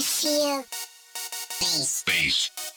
I feel bass. Bass.